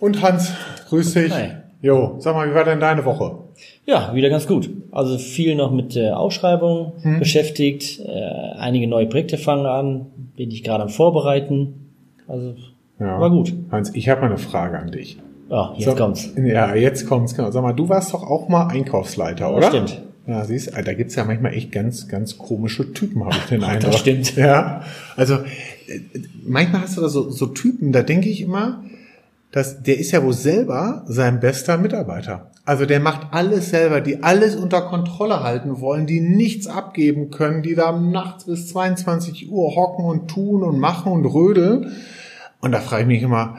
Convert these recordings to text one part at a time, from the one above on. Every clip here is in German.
Und Hans, grüß dich. Hi. Jo, sag mal, wie war denn deine Woche? Ja, wieder ganz gut. Also viel noch mit äh, Ausschreibung beschäftigt. Äh, einige neue Projekte fangen an. Bin ich gerade am Vorbereiten. Also Ja. war gut. Hans, ich habe mal eine Frage an dich. Ja, jetzt So, kommt's. Ja, jetzt kommt's. Genau. Sag mal, du warst doch auch mal Einkaufsleiter, oder? stimmt. Ja, siehst, da gibt's ja manchmal echt ganz, ganz komische Typen, habe ich den Eindruck. das stimmt. Ja, also äh, manchmal hast du da so, so Typen, da denke ich immer, dass der ist ja wohl selber sein bester Mitarbeiter. Also der macht alles selber, die alles unter Kontrolle halten wollen, die nichts abgeben können, die da nachts bis 22 Uhr hocken und tun und machen und rödeln. Und da frage ich mich immer,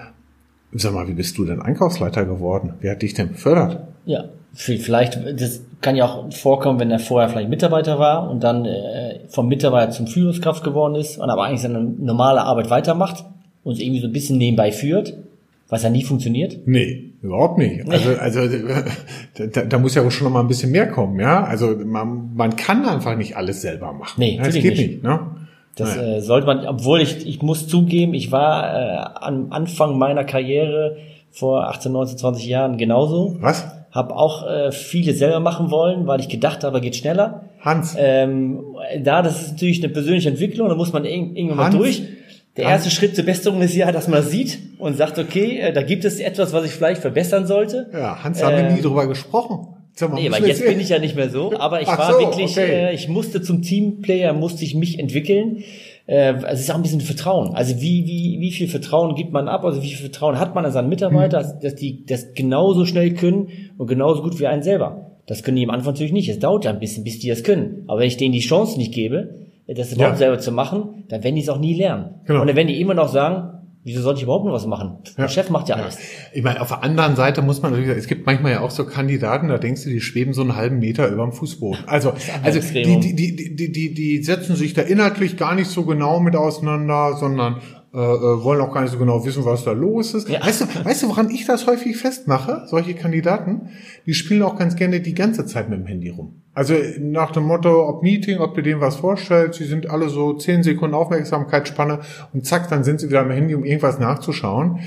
sag mal, wie bist du denn Einkaufsleiter geworden? Wer hat dich denn befördert? Ja, vielleicht, das kann ja auch vorkommen, wenn er vorher vielleicht Mitarbeiter war und dann äh, vom Mitarbeiter zum Führungskraft geworden ist und aber eigentlich seine normale Arbeit weitermacht und es irgendwie so ein bisschen nebenbei führt, was ja nie funktioniert. Nee, überhaupt nicht. Also, also da, da muss ja auch schon noch mal ein bisschen mehr kommen, ja. Also man, man kann einfach nicht alles selber machen. Nee, das geht nicht. nicht. ne? Das äh, sollte man, obwohl ich, ich muss zugeben, ich war äh, am Anfang meiner Karriere vor 18, 19, 20 Jahren genauso. Was? Hab auch äh, viele selber machen wollen, weil ich gedacht habe, geht schneller. Hans, Ähm, da, das ist natürlich eine persönliche Entwicklung, da muss man irg- irgendwann mal Hans? durch. Der Hans? erste Schritt zur Besserung ist ja, dass man das sieht und sagt, okay, äh, da gibt es etwas, was ich vielleicht verbessern sollte. ja, Hans, haben wir ähm, nie drüber gesprochen. Sag mal, Nee, wir jetzt bin ich ja nicht mehr so, aber ich Ach war so, wirklich, okay. äh, ich musste zum Teamplayer, musste ich mich entwickeln. Äh, also es ist auch ein bisschen Vertrauen. Also wie, wie, wie viel Vertrauen gibt man ab? Also wie viel Vertrauen hat man an seinen Mitarbeiter, Hm. dass die das genauso schnell können und genauso gut wie einen selber? Das können die am Anfang natürlich nicht. Es dauert ja ein bisschen, bis die das können. Aber wenn ich denen die Chance nicht gebe, das überhaupt Ja. selber zu machen, dann werden die es auch nie lernen. Genau. Und dann werden die immer noch sagen, wieso soll ich überhaupt noch was machen? Der Chef macht ja alles. Ich meine, auf der anderen Seite muss man natürlich sagen, es gibt manchmal ja auch so Kandidaten, da denkst du, die schweben so einen halben Meter über dem Fußboden. Also, also die, die, die, die, die, die setzen sich da inhaltlich gar nicht so genau mit auseinander, sondern äh, äh, wollen auch gar nicht so genau wissen, was da los ist. Ja. Weißt du, weißt du, woran ich das häufig festmache? Solche Kandidaten, die spielen auch ganz gerne die ganze Zeit mit dem Handy rum. Also nach dem Motto, ob Meeting, ob du dem was vorstellst, sie sind alle so zehn Sekunden Aufmerksamkeitsspanne und zack, dann sind sie wieder am Handy, um irgendwas nachzuschauen.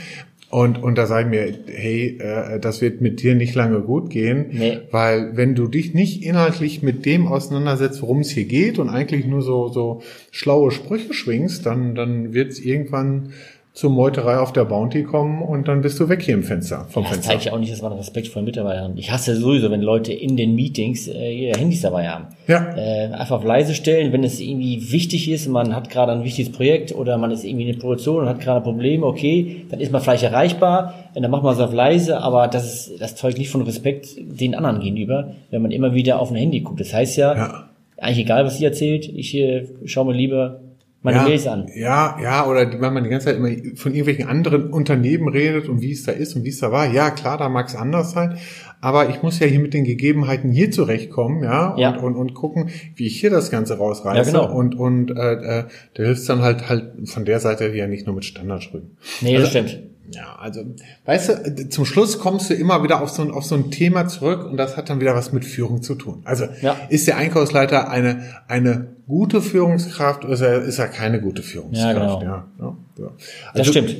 Und, und da sage ich mir, hey, äh, das wird mit dir nicht lange gut gehen, Nee. weil wenn du dich nicht inhaltlich mit dem auseinandersetzt, worum es hier geht und eigentlich nur so, so schlaue Sprüche schwingst, dann, dann wird es irgendwann zur Meuterei auf der Bounty kommen und dann bist du weg hier im Fenster, vom Ja, das Fenster. zeigt ja auch nicht, dass man Respekt vor den Mitarbeitern hat. Ich hasse sowieso, wenn Leute in den Meetings äh, ihre Handys dabei haben. Ja. Äh, einfach auf leise stellen, wenn es irgendwie wichtig ist, man hat gerade ein wichtiges Projekt oder man ist irgendwie in der Produktion und hat gerade Probleme, okay, dann ist man vielleicht erreichbar, und dann macht man es auf leise, aber das ist, das zeugt nicht von Respekt den anderen gegenüber, wenn man immer wieder auf ein Handy guckt. Das heißt ja, Ja. eigentlich egal, was sie erzählt, ich äh, schaue mir lieber meine ja, Mails an. Ja, ja, oder die- wenn man die ganze Zeit immer von irgendwelchen anderen Unternehmen redet und wie es da ist und wie es da war. Ja, klar, da mag es anders sein. Aber ich muss ja hier mit den Gegebenheiten hier zurechtkommen, ja, und, Ja. und, und gucken, wie ich hier das Ganze rausreiße. Ja, genau. Und, und äh, äh, da hilft dann halt halt von der Seite her nicht nur mit Standardsprüchen. Nee, Also- das stimmt. Ja, also, weißt du, zum Schluss kommst du immer wieder auf so, ein, auf so ein Thema zurück und das hat dann wieder was mit Führung zu tun. Also, Ja. ist der Einkaufsleiter eine, eine gute Führungskraft oder ist er, ist er keine gute Führungskraft? Ja, genau. Ja, ja, ja. Das Also, stimmt.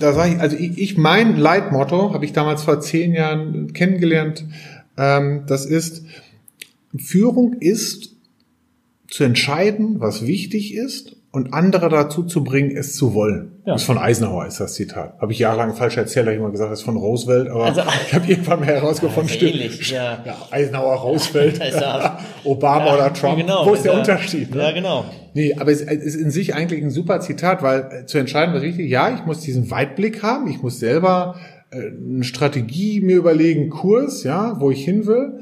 Da sage ich, also ich, ich mein Leitmotto habe ich damals vor zehn Jahren kennengelernt. Ähm, das ist, Führung ist zu entscheiden, was wichtig ist und andere dazu zu bringen, es zu wollen. Ja. Das ist von Eisenhower, ist das Zitat. Habe ich jahrelang falsch erzählt, habe ich immer gesagt, das ist von Roosevelt, aber Also- ich habe irgendwann mal herausgefunden, Ja, stimmt. ähnlich, ja. ja. Eisenhower, Roosevelt, er. Obama Ja, oder Trump. genau, Wo ist der ja. Unterschied? Ne? Ja, genau. Nee, aber es ist in sich eigentlich ein super Zitat, weil äh, zu entscheiden, was wichtig ja, ich muss diesen Weitblick haben, ich muss selber äh, eine Strategie mir überlegen, Kurs, ja, wo ich hin will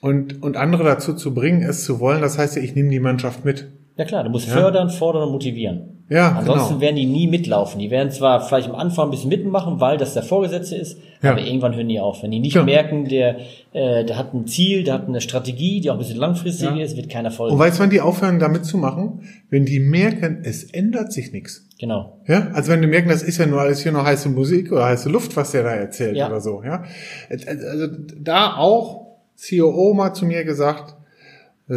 und, und andere dazu zu bringen, es zu wollen, das heißt ja, ich nehme die Mannschaft mit. Ja klar, du musst fördern, fordern und motivieren. Ja, Ansonsten genau. werden die nie mitlaufen. Die werden zwar vielleicht am Anfang ein bisschen mitmachen, weil das der Vorgesetzte ist, Ja. aber irgendwann hören die auf. Wenn die nicht Ja. merken, der, äh, der hat ein Ziel, der hat eine Strategie, die auch ein bisschen langfristig Ja. ist, wird keiner folgen. Und weißt du, wann die aufhören, da mitzumachen? Wenn die merken, es ändert sich nichts. genau. Ja, also wenn du merken, das ist ja nur alles hier noch heiße Musik oder heiße Luft, was der da erzählt Ja. oder so, ja. Also da auch COO mal zu mir gesagt,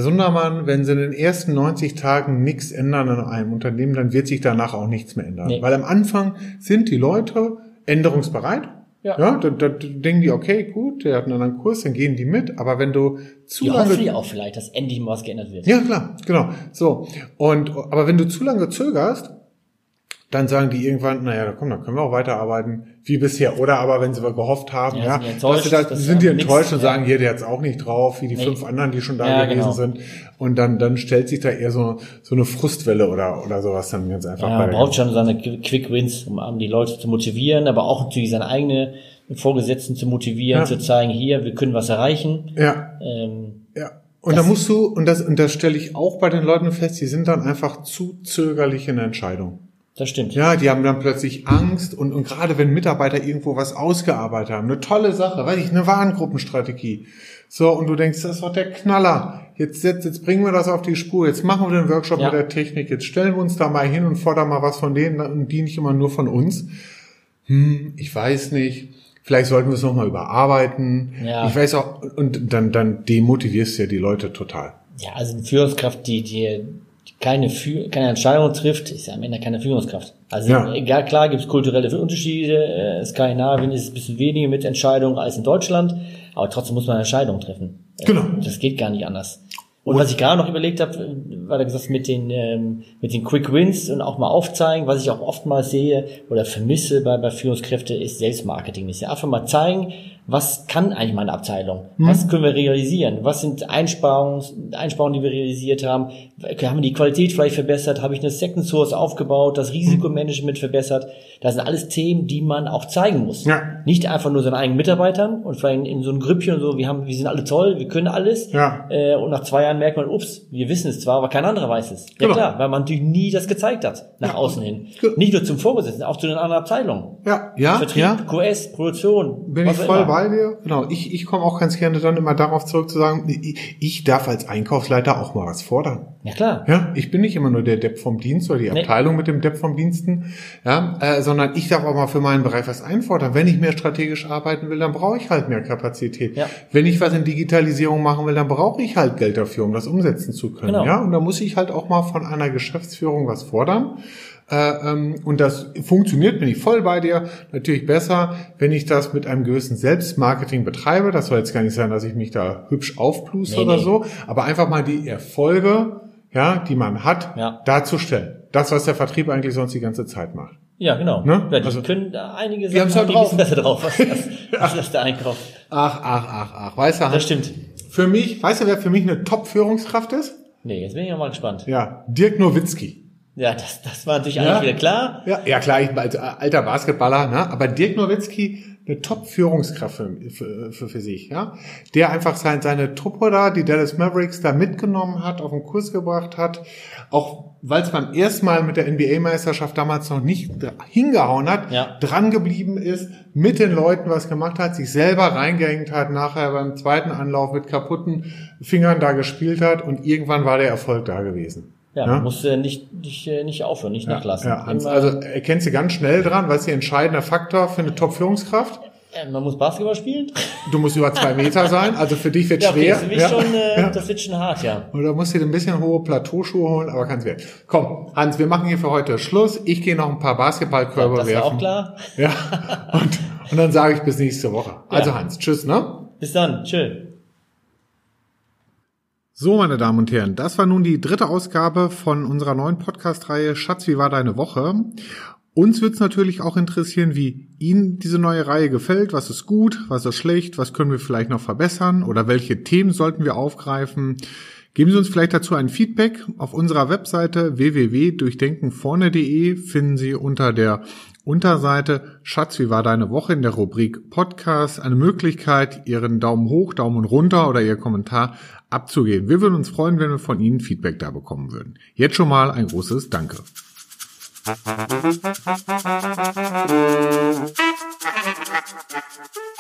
Sundermann, wenn sie in den ersten 90 Tagen nichts ändern an einem Unternehmen, dann wird sich danach auch nichts mehr ändern. Nee. Weil am Anfang sind die Leute änderungsbereit. Ja. Ja, da, da denken die, okay, gut, der hat einen anderen Kurs, dann gehen die mit. Aber wenn du zu Die lange hoffen ja auch vielleicht, dass endlich mal was geändert wird. ja, klar, genau. So. Und, aber wenn du zu lange zögerst, dann sagen die irgendwann, naja, komm, dann können wir auch weiterarbeiten, wie bisher. Oder aber wenn sie gehofft haben, Ja, ja, sind die enttäuscht, dass sie da, sind die da nix- enttäuscht und sagen, hier, der hat's auch nicht drauf, wie die Nee. fünf anderen, die schon da Ja, gewesen genau. sind. Und dann, dann stellt sich da eher so, so eine Frustwelle oder, oder sowas dann ganz einfach Ja, bei man braucht schon seine Quick Wins, um um die Leute zu motivieren, aber auch natürlich seine eigene Vorgesetzten zu motivieren, Ja. zu zeigen, hier, wir können was erreichen. Ja, Ähm, ja. Und da musst du, und das, und das stelle ich auch bei den Leuten fest, die sind dann einfach zu zögerlich in der Entscheidung. Das stimmt. Ja, die haben dann plötzlich Angst und, und gerade wenn Mitarbeiter irgendwo was ausgearbeitet haben, eine tolle Sache, weiß ich, eine Warengruppenstrategie. So, und du denkst, das ist doch der Knaller. Jetzt, jetzt, jetzt bringen wir das auf die Spur, jetzt machen wir den Workshop Ja. mit der Technik, jetzt stellen wir uns da mal hin und fordern mal was von denen und die nicht immer nur von uns. Hm, ich weiß nicht. Vielleicht sollten wir es nochmal überarbeiten. Ja. Ich weiß auch, und dann, dann demotivierst du ja die Leute total. Ja, also eine Führungskraft, die, die keine, Fü- keine Entscheidung trifft, ist ja am Ende keine Führungskraft. Also Ja. egal, klar gibt es kulturelle Unterschiede. Äh, Skandinavien ist ein bisschen weniger mit Entscheidungen als in Deutschland, aber trotzdem muss man Entscheidungen treffen. Genau. Das geht gar nicht anders. Und was ich gerade noch überlegt habe, äh, war da gesagt mit den ähm, mit den Quick Wins und auch mal aufzeigen, was ich auch oftmals sehe oder vermisse bei bei Führungskräfte ist Selbstmarketing. Ist ja einfach mal zeigen, was kann eigentlich meine Abteilung? Was können wir realisieren? Was sind Einsparungen, Einsparungen, die wir realisiert haben? Haben wir die Qualität vielleicht verbessert? Habe ich eine Second Source aufgebaut? Das Risikomanagement verbessert? Das sind alles Themen, die man auch zeigen muss. Ja. Nicht einfach nur seinen eigenen Mitarbeitern und vielleicht in so einem Grüppchen und so, wir haben, wir sind alle toll, wir können alles. Ja. Äh, und nach zwei Jahren merkt man, ups, wir wissen es zwar, aber kein anderer weiß es. Ja Genau. klar, weil man natürlich nie das gezeigt hat, nach außen hin. Nicht nur zum Vorgesetzten, auch zu den anderen Abteilungen. Ja, ja, Vertrieb, ja. QS, Produktion. Bin ich voll immer. Bei dir. Genau. Ich, ich komme auch ganz gerne dann immer darauf zurück zu sagen, ich, ich darf als Einkaufsleiter auch mal was fordern. Ja klar. Ja, ich bin nicht immer nur der Depp vom Dienst oder die Nee. Abteilung mit dem Depp vom Diensten, ja, äh, sondern ich darf auch mal für meinen Bereich was einfordern. Wenn ich mehr strategisch arbeiten will, dann brauche ich halt mehr Kapazität. Ja. Wenn ich was in Digitalisierung machen will, dann brauche ich halt Geld dafür, um das umsetzen zu können. Genau. Ja, und da muss ich halt auch mal von einer Geschäftsführung was fordern. Äh, ähm, und das funktioniert, bin ich voll bei dir. Natürlich besser, wenn ich das mit einem gewissen Selbstmarketing betreibe. Das soll jetzt gar nicht sein, dass ich mich da hübsch aufpluse Nee, oder nee. so, aber einfach mal die Erfolge, ja, die man hat, Ja. darzustellen. Das, was der Vertrieb eigentlich sonst die ganze Zeit macht. Ja, genau. Ne? Ja, die Also- können da einige Die Sachen halt haben, die drauf. wissen besser drauf, was, was, was das der Einkauf. Ach, ach, ach, ach. Weißt du, Das stimmt. für mich, weißt du, wer für mich eine Top-Führungskraft ist? Nee, jetzt bin ich ja mal gespannt. Ja, Dirk Nowitzki. Ja, das, das war natürlich Ja. wieder klar. Ja, ja klar, ich bin als alter Basketballer, ne? aber Dirk Nowitzki, eine Top-Führungskraft für, für, für, für sich, ja, der einfach sein, seine Truppe da, die Dallas Mavericks da mitgenommen hat, auf den Kurs gebracht hat, auch weil es beim ersten Mal mit der NBA-Meisterschaft damals noch nicht hingehauen hat, Ja. dran geblieben ist, mit den Leuten was gemacht hat, sich selber reingehängt hat, nachher beim zweiten Anlauf mit kaputten Fingern da gespielt hat und irgendwann war der Erfolg da gewesen. Ja, Ja. man muss äh, nicht, nicht, äh, nicht aufhören, nicht nachlassen. Ja, Hans, Immer, also erkennst du ganz schnell dran, was ist der entscheidende Faktor für eine Top-Führungskraft? äh, man muss Basketball spielen. Du musst über zwei Meter sein, also für dich wird Ja, okay, schwer. das, wird ja. schon, äh, Ja. das wird schon hart, ja. Oder musst du dir ein bisschen hohe Plateauschuhe holen, aber kann's werden. Komm, Hans, wir machen hier für heute Schluss. Ich gehe noch ein paar Basketballkörbe Das war werfen. auch klar. Ja. Und, und dann sage ich bis nächste Woche. Also Ja. Hans, tschüss, ne? Bis dann. Tschö. So, meine Damen und Herren, das war nun die dritte Ausgabe von unserer neuen Podcast-Reihe Schatz, wie war deine Woche? Uns wird es natürlich auch interessieren, wie Ihnen diese neue Reihe gefällt. Was ist gut, was ist schlecht, was können wir vielleicht noch verbessern oder welche Themen sollten wir aufgreifen? Geben Sie uns vielleicht dazu ein Feedback. Auf unserer Webseite www.durchdenkenvorne.de finden Sie unter der Unterseite Schatz, wie war deine Woche in der Rubrik Podcast eine Möglichkeit, Ihren Daumen hoch, Daumen runter oder Ihr Kommentar abzugeben. Wir würden uns freuen, wenn wir von Ihnen Feedback da bekommen würden. Jetzt schon mal ein großes Danke.